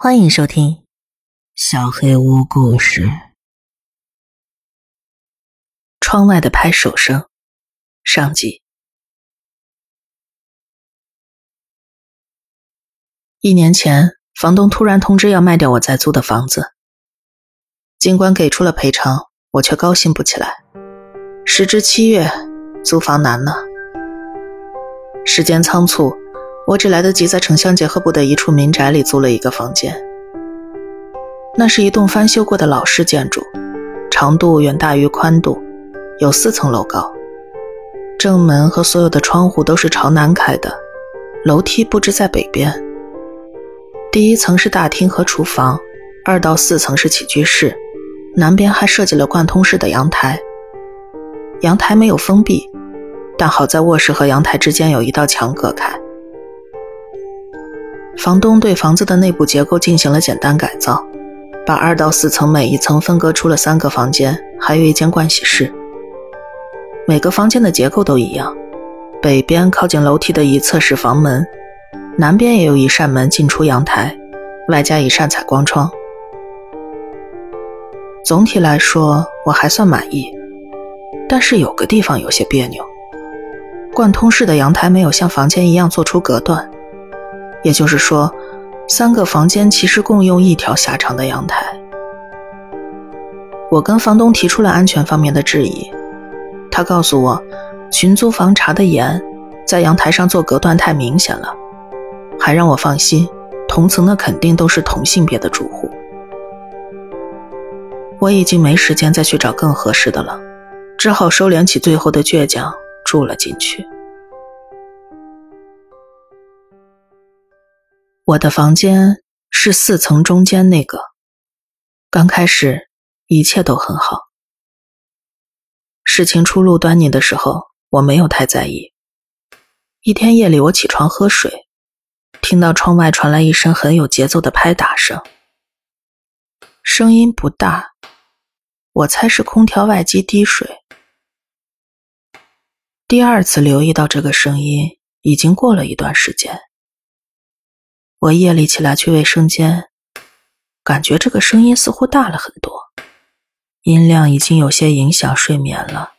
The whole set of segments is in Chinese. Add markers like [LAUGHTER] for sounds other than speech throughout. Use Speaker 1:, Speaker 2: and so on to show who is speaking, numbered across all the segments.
Speaker 1: 欢迎收听《小黑屋故事》。窗外的拍手声，上集。一年前，房东突然通知要卖掉我在租的房子，尽管给出了赔偿，我却高兴不起来。时至七月，租房难了。时间仓促。我只来得及在城乡结合部的一处民宅里租了一个房间。那是一栋翻修过的老式建筑，长度远大于宽度，有四层楼高。正门和所有的窗户都是朝南开的，楼梯布置在北边。第一层是大厅和厨房，二到四层是起居室，南边还设计了贯通式的阳台。阳台没有封闭，但好在卧室和阳台之间有一道墙隔开。房东对房子的内部结构进行了简单改造，把二到四层每一层分割出了三个房间，还有一间盥洗室。每个房间的结构都一样，北边靠近楼梯的一侧是房门，南边也有一扇门进出阳台，外加一扇采光窗。总体来说我还算满意，但是有个地方有些别扭，贯通式的阳台没有像房间一样做出隔断。也就是说，三个房间其实共用一条狭长的阳台。我跟房东提出了安全方面的质疑，他告诉我，群租房查的严，在阳台上做隔断太明显了，还让我放心，同层的肯定都是同性别的住户。我已经没时间再去找更合适的了，只好收敛起最后的倔强，住了进去。我的房间是四层中间那个。刚开始一切都很好。事情初露端倪的时候，我没有太在意。一天夜里，我起床喝水，听到窗外传来一声很有节奏的拍打声，声音不大，我猜是空调外机滴水。第二次留意到这个声音，已经过了一段时间。我夜里起来去卫生间，感觉这个声音似乎大了很多，音量已经有些影响睡眠了。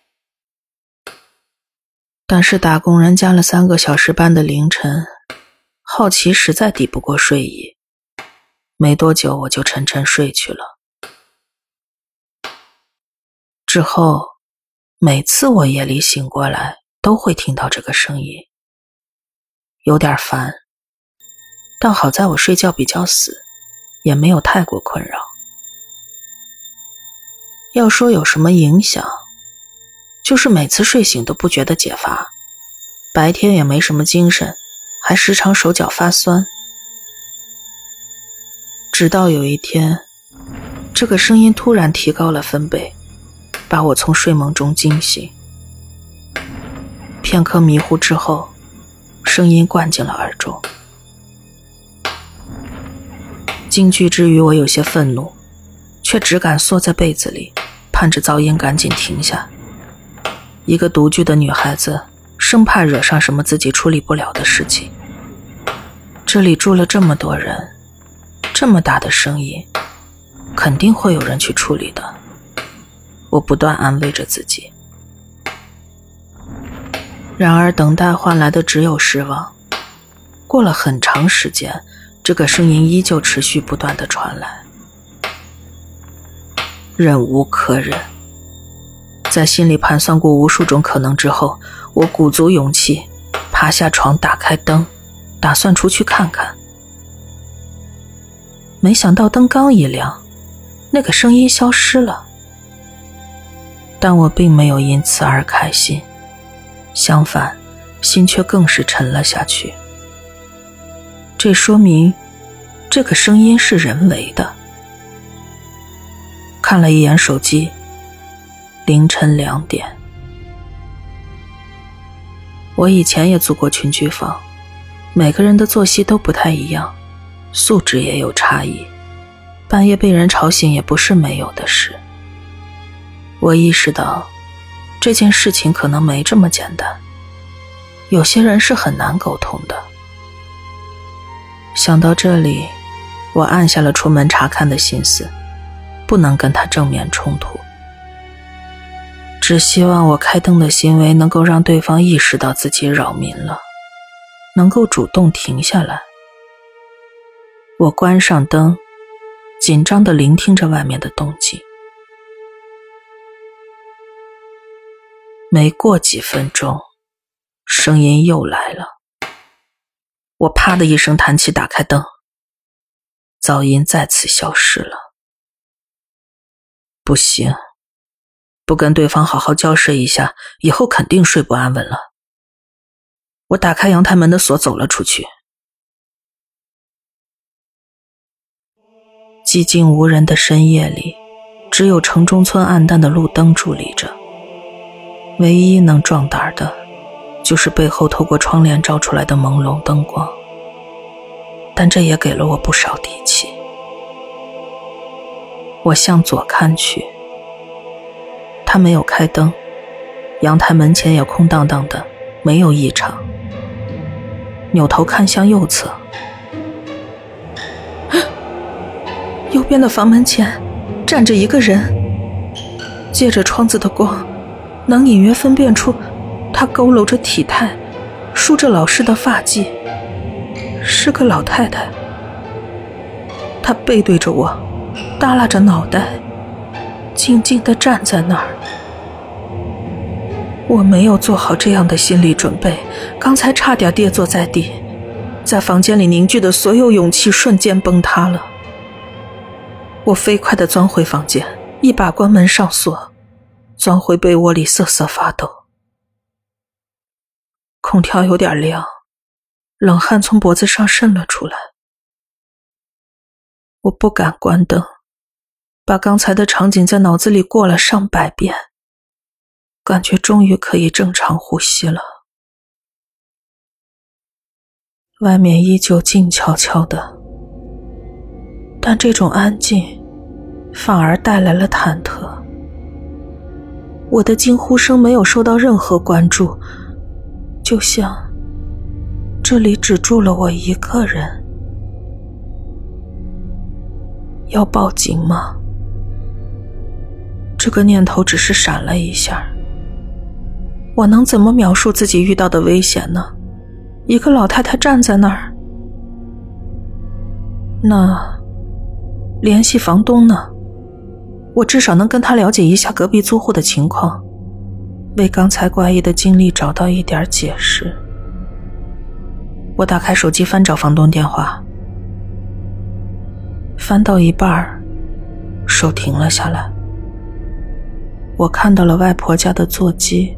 Speaker 1: 但是打工人加了三个小时班的凌晨，好奇实在抵不过睡意，没多久我就沉沉睡去了。之后，每次我夜里醒过来，都会听到这个声音，有点烦。但好在我睡觉比较死，也没有太过困扰。要说有什么影响，就是每次睡醒都不觉得解乏，白天也没什么精神，还时常手脚发酸。直到有一天，这个声音突然提高了分贝，把我从睡梦中惊醒。片刻迷糊之后，声音灌进了耳中。惊惧之余，我有些愤怒，却只敢缩在被子里，盼着噪音赶紧停下。一个独居的女孩子，生怕惹上什么自己处理不了的事情。这里住了这么多人，这么大的声音，肯定会有人去处理的。我不断安慰着自己。然而，等待换来的只有失望。过了很长时间。这个声音依旧持续不断的传来，忍无可忍。在心里盘算过无数种可能之后，我鼓足勇气，爬下床，打开灯，打算出去看看。没想到灯刚一亮，那个声音消失了。但我并没有因此而开心，相反，心却更是沉了下去。这说明，这个声音是人为的。看了一眼手机，凌晨两点。我以前也租过群居房，每个人的作息都不太一样，素质也有差异，半夜被人吵醒也不是没有的事。我意识到，这件事情可能没这么简单，有些人是很难沟通的。想到这里，我按下了出门查看的心思，不能跟他正面冲突。只希望我开灯的行为能够让对方意识到自己扰民了，能够主动停下来。我关上灯，紧张的聆听着外面的动静。没过几分钟，声音又来了。我啪的一声弹起，打开灯，噪音再次消失了。不行，不跟对方好好交涉一下，以后肯定睡不安稳了。我打开阳台门的锁，走了出去。寂静无人的深夜里，只有城中村暗淡的路灯伫立着。唯一能壮胆的，就是背后透过窗帘照出来的朦胧灯光。但这也给了我不少底气。我向左看去，他没有开灯，阳台门前也空荡荡的，没有异常。扭头看向右侧，右边的房门前站着一个人，借着窗子的光。能隐约分辨出，他佝偻着体态，梳着老式的发髻，是个老太太。她背对着我，耷拉着脑袋，静静的站在那儿。我没有做好这样的心理准备，刚才差点跌坐在地，在房间里凝聚的所有勇气瞬间崩塌了。我飞快地钻回房间，一把关门上锁。钻回被窝里瑟瑟发抖，空调有点凉，冷汗从脖子上渗了出来。我不敢关灯，把刚才的场景在脑子里过了上百遍，感觉终于可以正常呼吸了。外面依旧静悄悄的，但这种安静反而带来了忐忑。我的惊呼声没有受到任何关注，就像这里只住了我一个人。要报警吗？这个念头只是闪了一下。我能怎么描述自己遇到的危险呢？一个老太太站在那儿，那联系房东呢？我至少能跟他了解一下隔壁租户的情况，为刚才怪异的经历找到一点解释。我打开手机翻找房东电话，翻到一半儿手停了下来。我看到了外婆家的座机。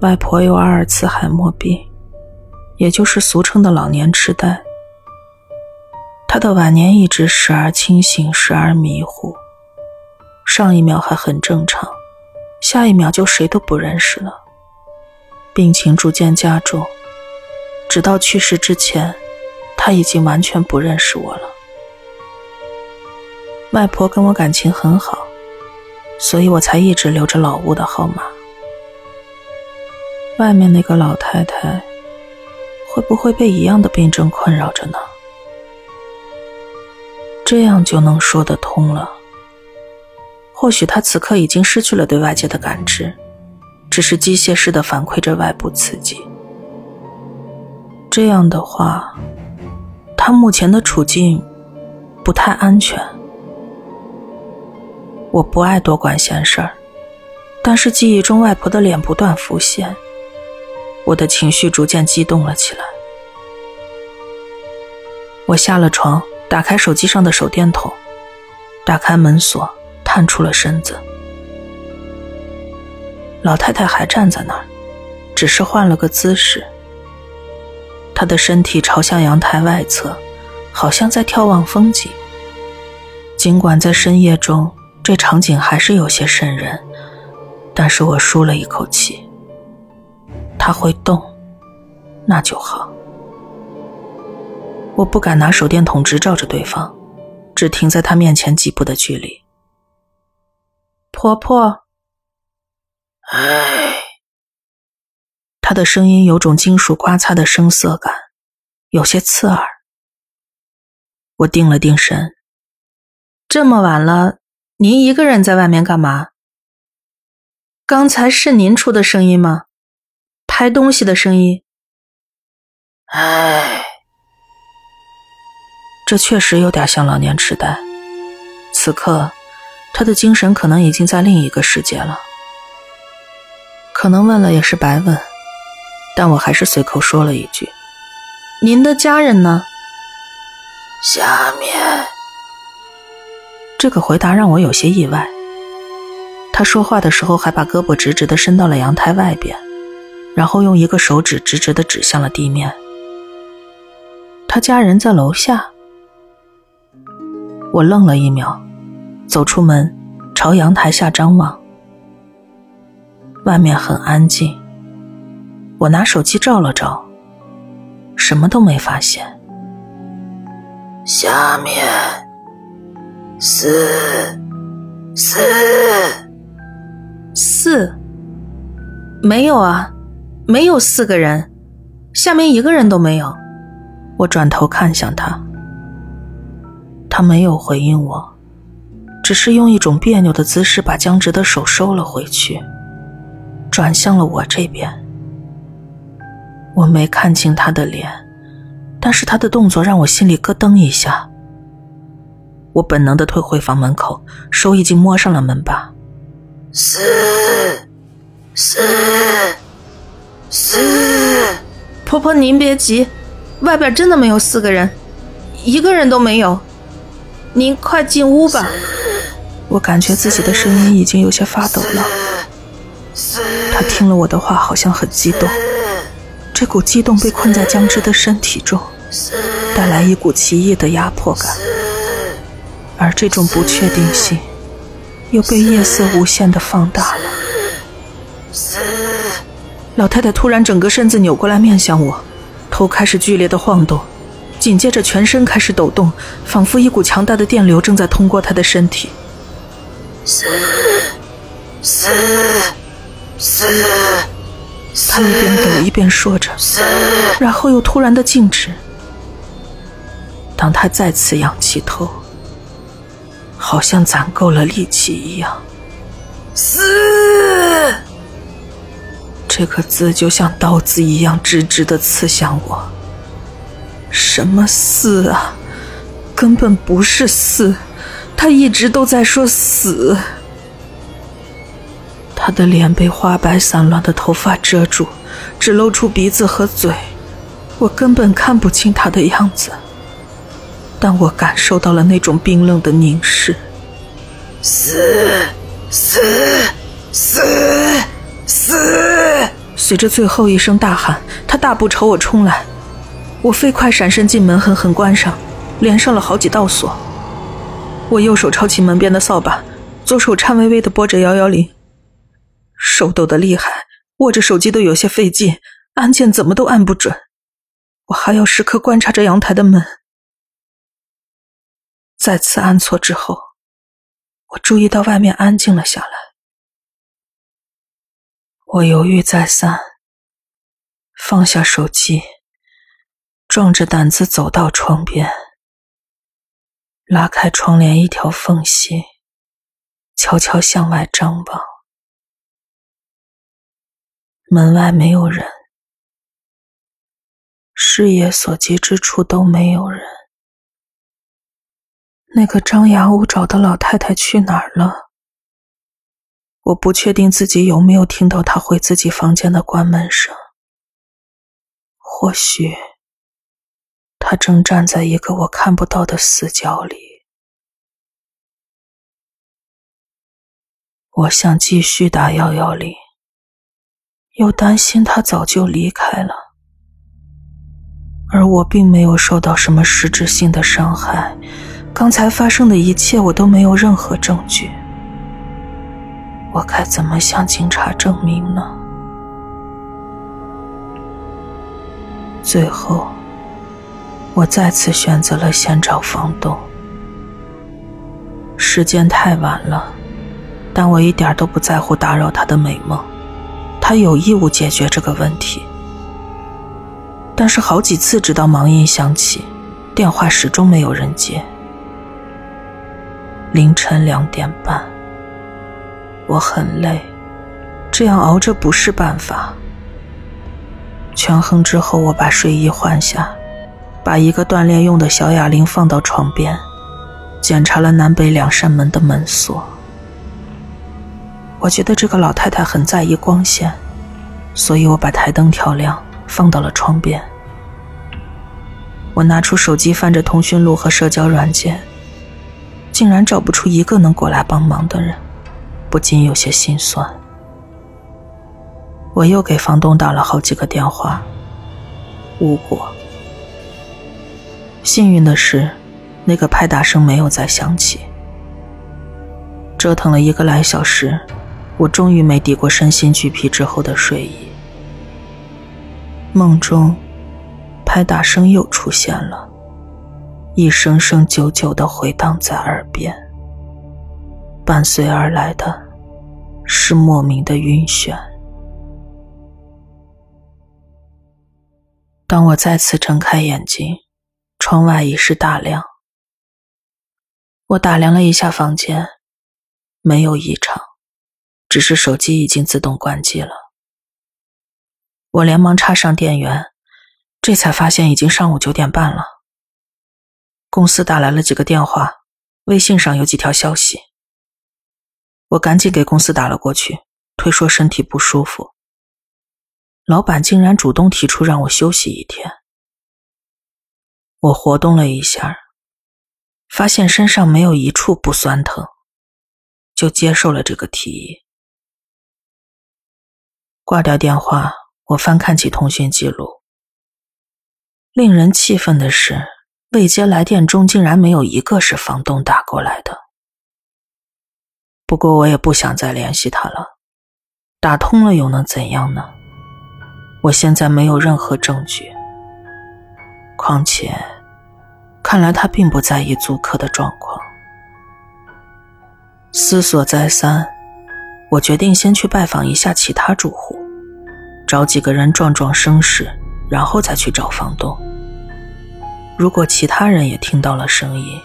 Speaker 1: 外婆有阿尔茨海默病，也就是俗称的老年痴呆。她的晚年一直时而清醒，时而迷糊，上一秒还很正常，下一秒就谁都不认识了。病情逐渐加重，直到去世之前，他已经完全不认识我了。外婆跟我感情很好，所以我才一直留着老屋的号码。外面那个老太太，会不会被一样的病症困扰着呢？这样就能说得通了。或许他此刻已经失去了对外界的感知，只是机械式的反馈着外部刺激。这样的话，他目前的处境不太安全。我不爱多管闲事儿，但是记忆中外婆的脸不断浮现，我的情绪逐渐激动了起来。我下了床。打开手机上的手电筒，打开门锁，探出了身子。老太太还站在那儿，只是换了个姿势。她的身体朝向阳台外侧，好像在眺望风景。尽管在深夜中，这场景还是有些瘆人，但是我舒了一口气。她会动，那就好。我不敢拿手电筒直照着对方，只停在他面前几步的距离。婆婆，
Speaker 2: 哎，
Speaker 1: 他的声音有种金属刮擦的声涩感，有些刺耳。我定了定神。这么晚了，您一个人在外面干嘛？刚才是您出的声音吗？拍东西的声音。
Speaker 2: 唉，
Speaker 1: 这确实有点像老年痴呆。此刻，他的精神可能已经在另一个世界了。可能问了也是白问，但我还是随口说了一句：“您的家人呢？”
Speaker 2: 下面。
Speaker 1: 这个回答让我有些意外。他说话的时候还把胳膊直直的伸到了阳台外边，然后用一个手指直直的指向了地面。他家人在楼下。我愣了一秒，走出门，朝阳台下张望。外面很安静。我拿手机照了照，什么都没发现。
Speaker 2: 下面四四
Speaker 1: 四，没有啊，没有四个人，下面一个人都没有。我转头看向他，他没有回应我，只是用一种别扭的姿势把僵直的手收了回去，转向了我这边。我没看清他的脸，但是他的动作让我心里咯噔一下。我本能的退回房门口，手已经摸上了门把。
Speaker 2: 四四四，
Speaker 1: 婆婆您别急。外边真的没有四个人，一个人都没有。您快进屋吧。我感觉自己的声音已经有些发抖了。他听了我的话，好像很激动。这股激动被困在僵直的身体中，带来一股奇异的压迫感。而这种不确定性，又被夜色无限的放大了。老太太突然整个身子扭过来，面向我。头开始剧烈的晃动，紧接着全身开始抖动，仿佛一股强大的电流正在通过她的身体。
Speaker 2: 四四四，
Speaker 1: 他一边抖一边说着，然后又突然的静止。当他再次仰起头，好像攒够了力气一样，
Speaker 2: 死。
Speaker 1: 这个字就像刀子一样直直的刺向我。什么死啊？根本不是死，他一直都在说死。他的脸被花白散乱的头发遮住，只露出鼻子和嘴，我根本看不清他的样子。但我感受到了那种冰冷的凝视。
Speaker 2: 死死死！死！
Speaker 1: 随着最后一声大喊，他大步朝我冲来，我飞快闪身进门，狠狠关上，连上了好几道锁。我右手抄起门边的扫把，左手颤巍巍地拨着幺幺零，手抖得厉害，握着手机都有些费劲，按键怎么都按不准。我还要时刻观察着阳台的门。再次按错之后，我注意到外面安静了下来。我犹豫再三，放下手机，壮着胆子走到窗边，拉开窗帘一条缝隙，悄悄向外张望。门外没有人，视野所及之处都没有人。那个张牙舞爪的老太太去哪儿了？我不确定自己有没有听到他回自己房间的关门声。或许他正站在一个我看不到的死角里。我想继续打幺幺零，又担心他早就离开了，而我并没有受到什么实质性的伤害。刚才发生的一切，我都没有任何证据。我该怎么向警察证明呢？最后，我再次选择了先找房东。时间太晚了，但我一点都不在乎打扰他的美梦，他有义务解决这个问题。但是好几次，直到忙音响起，电话始终没有人接。凌晨两点半，我很累，这样熬着不是办法。权衡之后，我把睡衣换下，把一个锻炼用的小哑铃放到床边，检查了南北两扇门的门锁。我觉得这个老太太很在意光线，所以我把台灯调亮，放到了窗边。我拿出手机，翻着通讯录和社交软件，竟然找不出一个能过来帮忙的人，不禁有些心酸。我又给房东打了好几个电话，无果。幸运的是，那个拍打声没有再响起。折腾了一个来小时。我终于没抵过身心俱疲之后的睡意。梦中，拍打声又出现了，一声声久久的回荡在耳边。伴随而来的，是莫名的晕眩。当我再次睁开眼睛，窗外已是大亮。我打量了一下房间，没有异常。只是手机已经自动关机了，我连忙插上电源，这才发现已经上午九点半了。公司打来了几个电话，微信上有几条消息，我赶紧给公司打了过去，推说身体不舒服。老板竟然主动提出让我休息一天，我活动了一下，发现身上没有一处不酸疼，就接受了这个提议。挂掉电话，我翻看起通讯记录。令人气愤的是，未接来电中竟然没有一个是房东打过来的。不过我也不想再联系他了，打通了又能怎样呢？我现在没有任何证据。况且，看来他并不在意租客的状况。思索再三。我决定先去拜访一下其他住户，找几个人壮壮声势，然后再去找房东。如果其他人也听到了声音，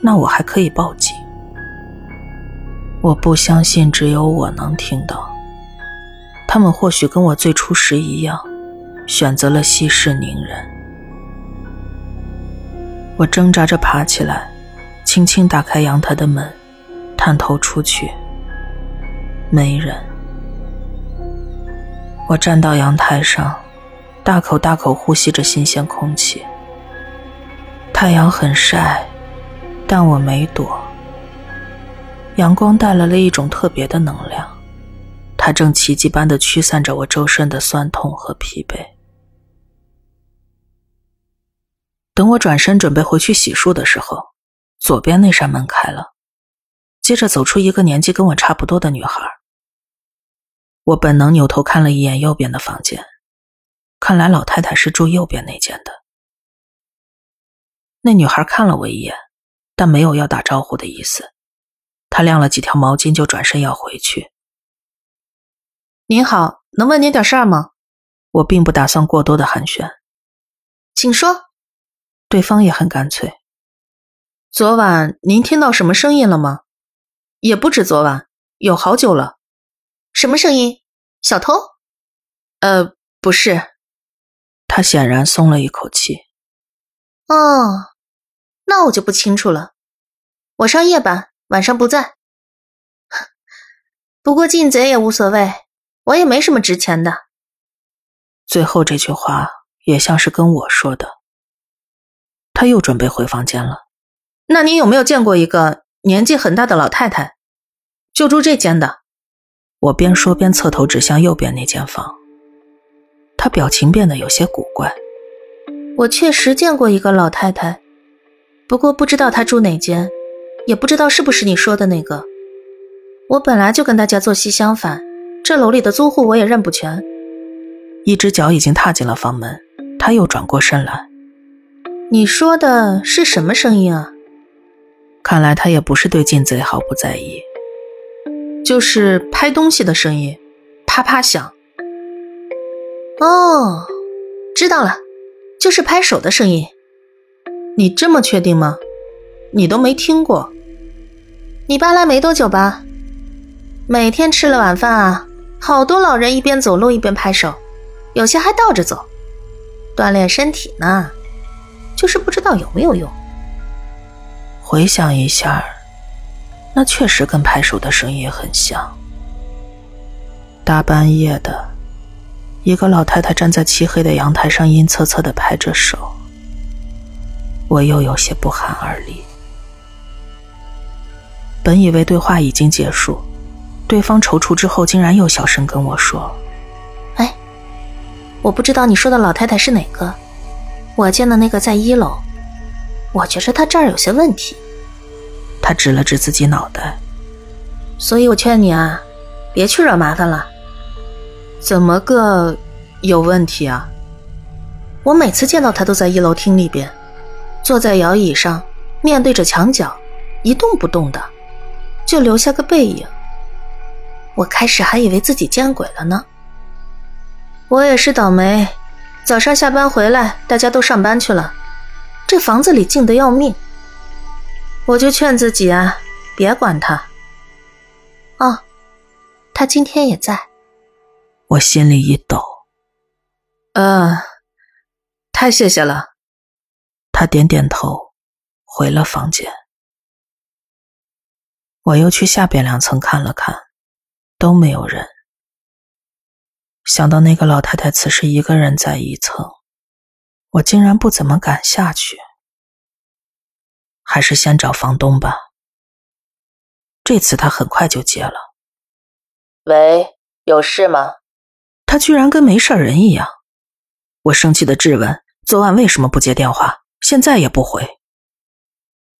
Speaker 1: 那我还可以报警。我不相信只有我能听到，他们或许跟我最初时一样，选择了息事宁人。我挣扎着爬起来，轻轻打开阳台的门，探头出去。没人。我站到阳台上，大口大口呼吸着新鲜空气。太阳很晒，但我没躲。阳光带来了一种特别的能量，它正奇迹般的驱散着我周身的酸痛和疲惫。等我转身准备回去洗漱的时候，左边那扇门开了，接着走出一个年纪跟我差不多的女孩。我本能扭头看了一眼右边的房间，看来老太太是住右边那间的。那女孩看了我一眼，但没有要打招呼的意思。她晾了几条毛巾，就转身要回去。
Speaker 3: 您好，能问您点事儿吗？
Speaker 1: 我并不打算过多的寒暄，
Speaker 3: 请说。
Speaker 1: 对方也很干脆。
Speaker 3: 昨晚您听到什么声音了吗？也不止昨晚，有好久了。什么声音？小偷？
Speaker 1: 呃，不是。他显然松了一口气。
Speaker 3: 哦，那我就不清楚了。我上夜班，晚上不在。[LAUGHS] 不过进贼也无所谓，我也没什么值钱的。
Speaker 1: 最后这句话也像是跟我说的。他又准备回房间了。
Speaker 3: 那你有没有见过一个年纪很大的老太太，就住这间的？
Speaker 1: 我边说边侧头指向右边那间房，他表情变得有些古怪。
Speaker 3: 我确实见过一个老太太，不过不知道她住哪间，也不知道是不是你说的那个。我本来就跟大家作息相反，这楼里的租户我也认不全。
Speaker 1: 一只脚已经踏进了房门，他又转过身来。
Speaker 3: 你说的是什么声音啊？
Speaker 1: 看来他也不是对进贼毫不在意。
Speaker 3: 就是拍东西的声音，啪啪响。哦，知道了，就是拍手的声音。
Speaker 1: 你这么确定吗？你都没听过？
Speaker 3: 你爸来没多久吧？每天吃了晚饭啊，好多老人一边走路一边拍手，有些还倒着走，锻炼身体呢。就是不知道有没有用。
Speaker 1: 回想一下，那确实跟拍手的声音很像。大半夜的，一个老太太站在漆黑的阳台上，阴恻恻的拍着手。我又有些不寒而栗。本以为对话已经结束，对方踌躇之后，竟然又小声跟我说：“
Speaker 3: 哎，我不知道你说的老太太是哪个。”我见的那个在一楼，我觉着她这儿有些问题。
Speaker 1: 他指了指自己脑袋，
Speaker 3: 所以我劝你啊，别去惹麻烦了。
Speaker 1: 怎么个有问题啊？
Speaker 3: 我每次见到他都在一楼厅里边，坐在摇椅上，面对着墙角，一动不动的，就留下个背影。我开始还以为自己见鬼了呢。我也是倒霉。早上下班回来，大家都上班去了，这房子里静得要命。我就劝自己啊，别管他。哦，他今天也在。
Speaker 1: 我心里一抖。嗯，太谢谢了。他点点头，回了房间。我又去下边两层看了看，都没有人。想到那个老太太此时一个人在一层，我竟然不怎么敢下去。还是先找房东吧。这次他很快就接了。
Speaker 4: 喂，有事吗？
Speaker 1: 他居然跟没事人一样。我生气的质问：昨晚为什么不接电话？现在也不回。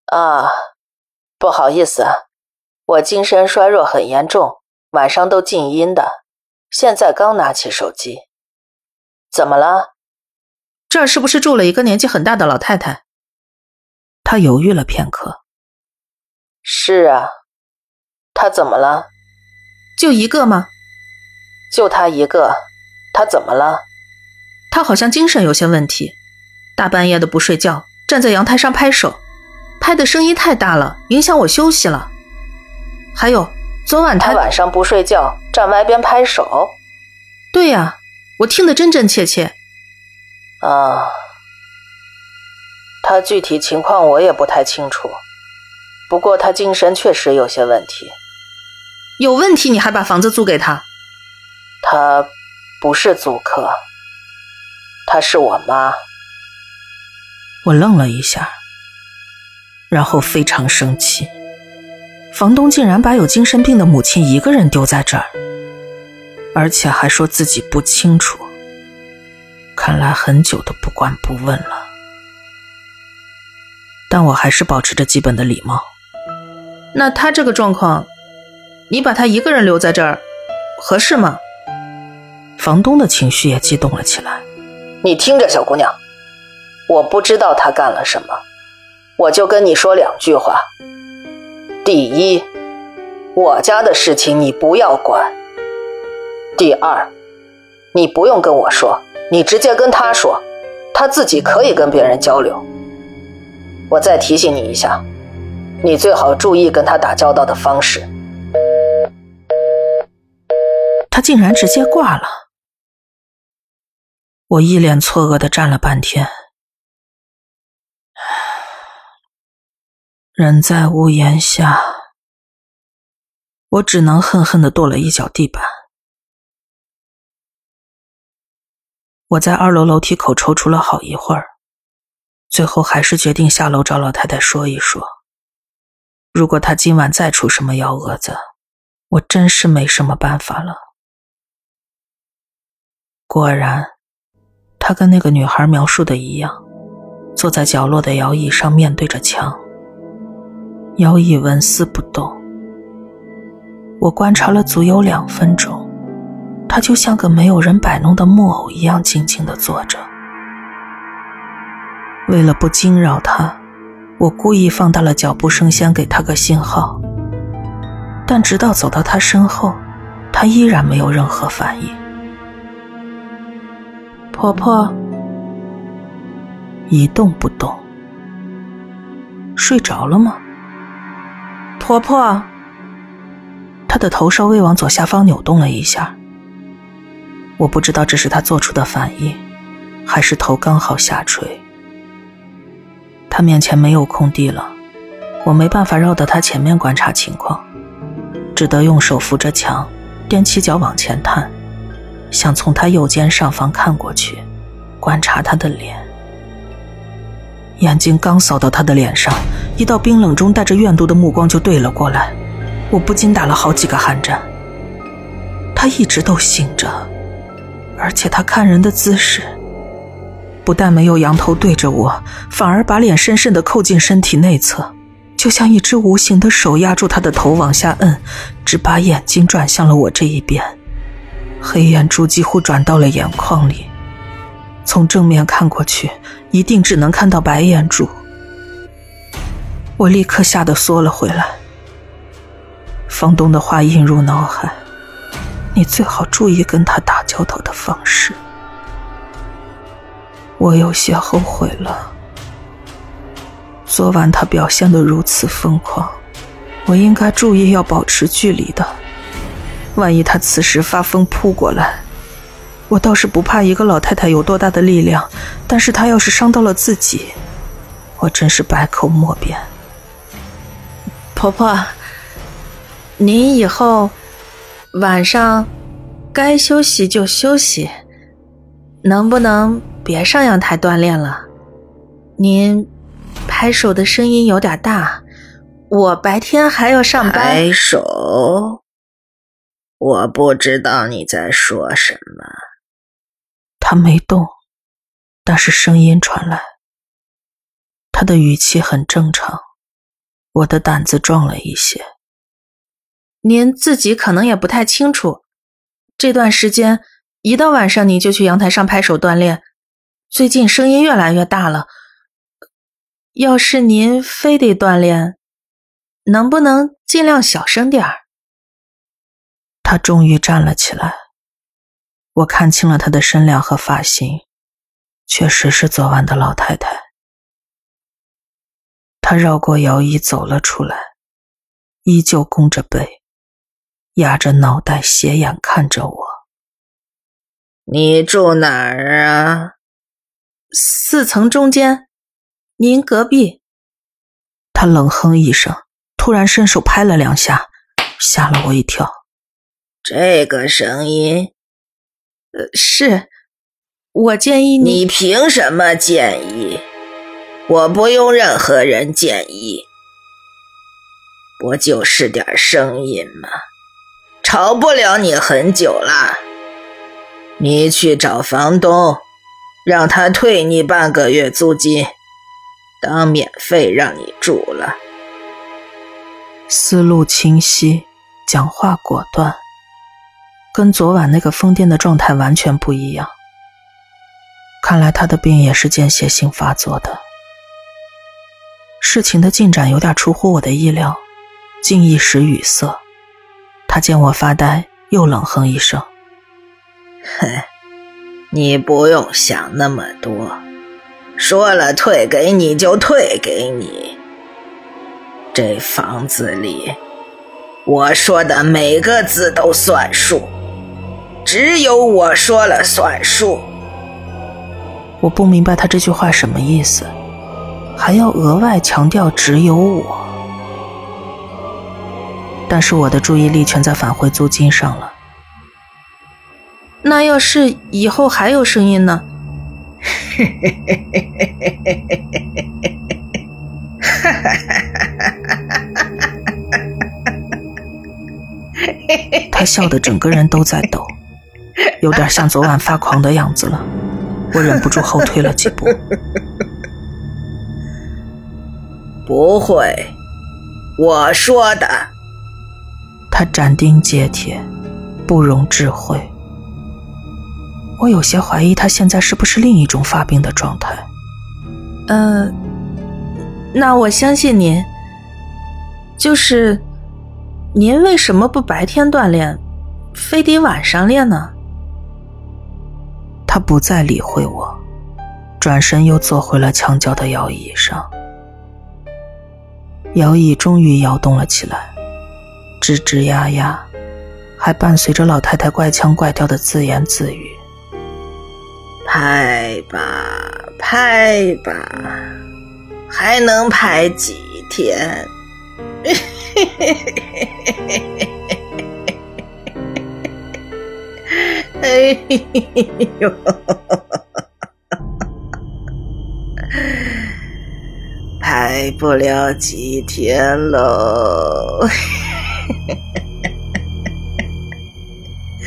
Speaker 4: 啊，不好意思，我精神衰弱很严重，晚上都静音的。现在刚拿起手机，怎么了？
Speaker 1: 这儿是不是住了一个年纪很大的老太太？他犹豫了片刻。
Speaker 4: 是啊，他怎么了？
Speaker 1: 就一个吗？
Speaker 4: 就他一个，他怎么了？
Speaker 1: 他好像精神有些问题，大半夜的不睡觉，站在阳台上拍手，拍的声音太大了，影响我休息了。还有。昨晚他
Speaker 4: 晚上不睡觉，站外边拍手。
Speaker 1: 对呀，我听得真真切切。
Speaker 4: 啊，他具体情况我也不太清楚，不过他精神确实有些问题。
Speaker 1: 有问题你还把房子租给他？
Speaker 4: 他不是租客，他是我妈。
Speaker 1: 我愣了一下，然后非常生气。房东竟然把有精神病的母亲一个人丢在这儿，而且还说自己不清楚。看来很久都不管不问了。但我还是保持着基本的礼貌。那他这个状况，你把他一个人留在这儿，合适吗？房东的情绪也激动了起来。
Speaker 4: 你听着，小姑娘，我不知道他干了什么，我就跟你说两句话。第一，我家的事情你不要管。第二，你不用跟我说，你直接跟他说，他自己可以跟别人交流。我再提醒你一下，你最好注意跟他打交道的方式。
Speaker 1: 他竟然直接挂了，我一脸错愕的站了半天。人在屋檐下，我只能恨恨的跺了一脚地板。我在二楼楼梯口踌躇了好一会儿，最后还是决定下楼找老太太说一说。如果她今晚再出什么幺蛾子，我真是没什么办法了。果然，她跟那个女孩描述的一样，坐在角落的摇椅上，面对着墙。摇椅纹丝不动，我观察了足有两分钟，他就像个没有人摆弄的木偶一样静静的坐着。为了不惊扰他，我故意放大了脚步声，想给他个信号。但直到走到他身后，他依然没有任何反应。婆婆一动不动，睡着了吗？
Speaker 3: 婆婆，
Speaker 1: 她的头稍微往左下方扭动了一下。我不知道这是她做出的反应，还是头刚好下垂。他面前没有空地了，我没办法绕到他前面观察情况，只得用手扶着墙，踮起脚往前探，想从他右肩上方看过去，观察他的脸。眼睛刚扫到他的脸上，一道冰冷中带着怨毒的目光就对了过来，我不禁打了好几个寒战。他一直都醒着，而且他看人的姿势，不但没有仰头对着我，反而把脸深深的扣进身体内侧，就像一只无形的手压住他的头往下摁，只把眼睛转向了我这一边，黑眼珠几乎转到了眼眶里。从正面看过去，一定只能看到白眼珠。我立刻吓得缩了回来。房东的话映入脑海：“你最好注意跟他打交道的方式。”我有些后悔了。昨晚他表现的如此疯狂，我应该注意要保持距离的。万一他此时发疯扑过来……我倒是不怕一个老太太有多大的力量，但是她要是伤到了自己，我真是百口莫辩。
Speaker 3: 婆婆，您以后晚上该休息就休息，能不能别上阳台锻炼了？您拍手的声音有点大，我白天还要上班。
Speaker 2: 拍手？我不知道你在说什么。
Speaker 1: 他没动，但是声音传来。他的语气很正常，我的胆子壮了一些。
Speaker 3: 您自己可能也不太清楚，这段时间一到晚上你就去阳台上拍手锻炼，最近声音越来越大了。要是您非得锻炼，能不能尽量小声点儿？
Speaker 1: 他终于站了起来。我看清了她的身量和发型，确实是昨晚的老太太。她绕过摇椅走了出来，依旧弓着背，压着脑袋，斜眼看着我。
Speaker 2: 你住哪儿啊？
Speaker 3: 四层中间，您隔壁。
Speaker 1: 他冷哼一声，突然伸手拍了两下，吓了我一跳。
Speaker 2: 这个声音。
Speaker 3: 呃，是，我建议你。
Speaker 2: 你凭什么建议？我不用任何人建议，不就是点声音吗？吵不了你很久了。你去找房东，让他退你半个月租金，当免费让你住了。
Speaker 1: 思路清晰，讲话果断。跟昨晚那个疯癫的状态完全不一样。看来他的病也是间歇性发作的。事情的进展有点出乎我的意料，竟一时语塞。他见我发呆，又冷哼一声：“
Speaker 2: 哼，你不用想那么多，说了退给你就退给你。这房子里，我说的每个字都算数。”只有我说了算数。
Speaker 1: 我不明白他这句话什么意思，还要额外强调只有我。但是我的注意力全在返回租金上了。
Speaker 3: 那要是以后还有声音呢？[LAUGHS]
Speaker 1: 他笑得整个人都在抖。有点像昨晚发狂的样子了，我忍不住后退了几步。[LAUGHS]
Speaker 2: 不会，我说的。
Speaker 1: 他斩钉截铁，不容置喙。我有些怀疑他现在是不是另一种发病的状态。
Speaker 3: 呃，那我相信您。就是，您为什么不白天锻炼，非得晚上练呢？
Speaker 1: 他不再理会我，转身又坐回了墙角的摇椅上。摇椅终于摇动了起来，吱吱呀呀，还伴随着老太太怪腔怪调的自言自语：“
Speaker 2: 拍吧，拍吧，还能拍几天？” [LAUGHS] 哎呦！拍不了几天喽。[LAUGHS]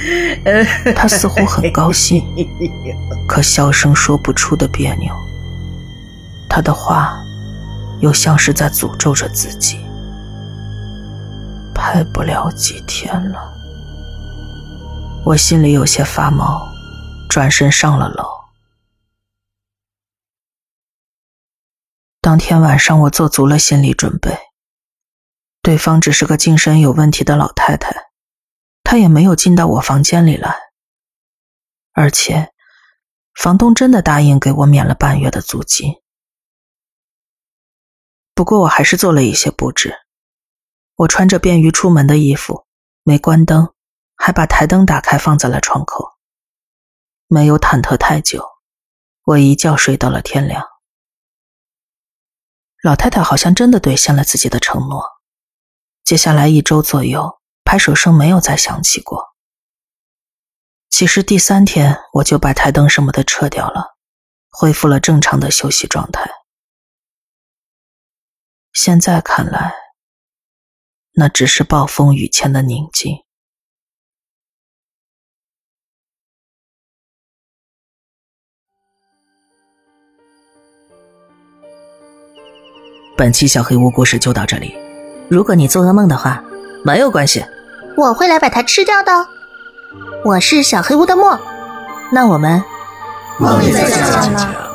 Speaker 2: [LAUGHS]
Speaker 1: 他似乎很高兴，[LAUGHS] 可笑声说不出的别扭。他的话又像是在诅咒着自己。拍不了几天了，我心里有些发毛，转身上了楼。当天晚上，我做足了心理准备。对方只是个精神有问题的老太太，他也没有进到我房间里来。而且，房东真的答应给我免了半月的租金。不过，我还是做了一些布置。我穿着便于出门的衣服，没关灯，还把台灯打开放在了窗口。没有忐忑太久，我一觉睡到了天亮。老太太好像真的兑现了自己的承诺。接下来一周左右，拍手声没有再响起过。其实第三天我就把台灯什么的撤掉了，恢复了正常的休息状态。现在看来，那只是暴风雨前的宁静。
Speaker 4: 本期小黑屋故事就到这里。如果你做噩梦的话，没有关系，
Speaker 3: 我会来把它吃掉的。我是小黑屋的墨，
Speaker 4: 那我们
Speaker 3: 梦里再见了。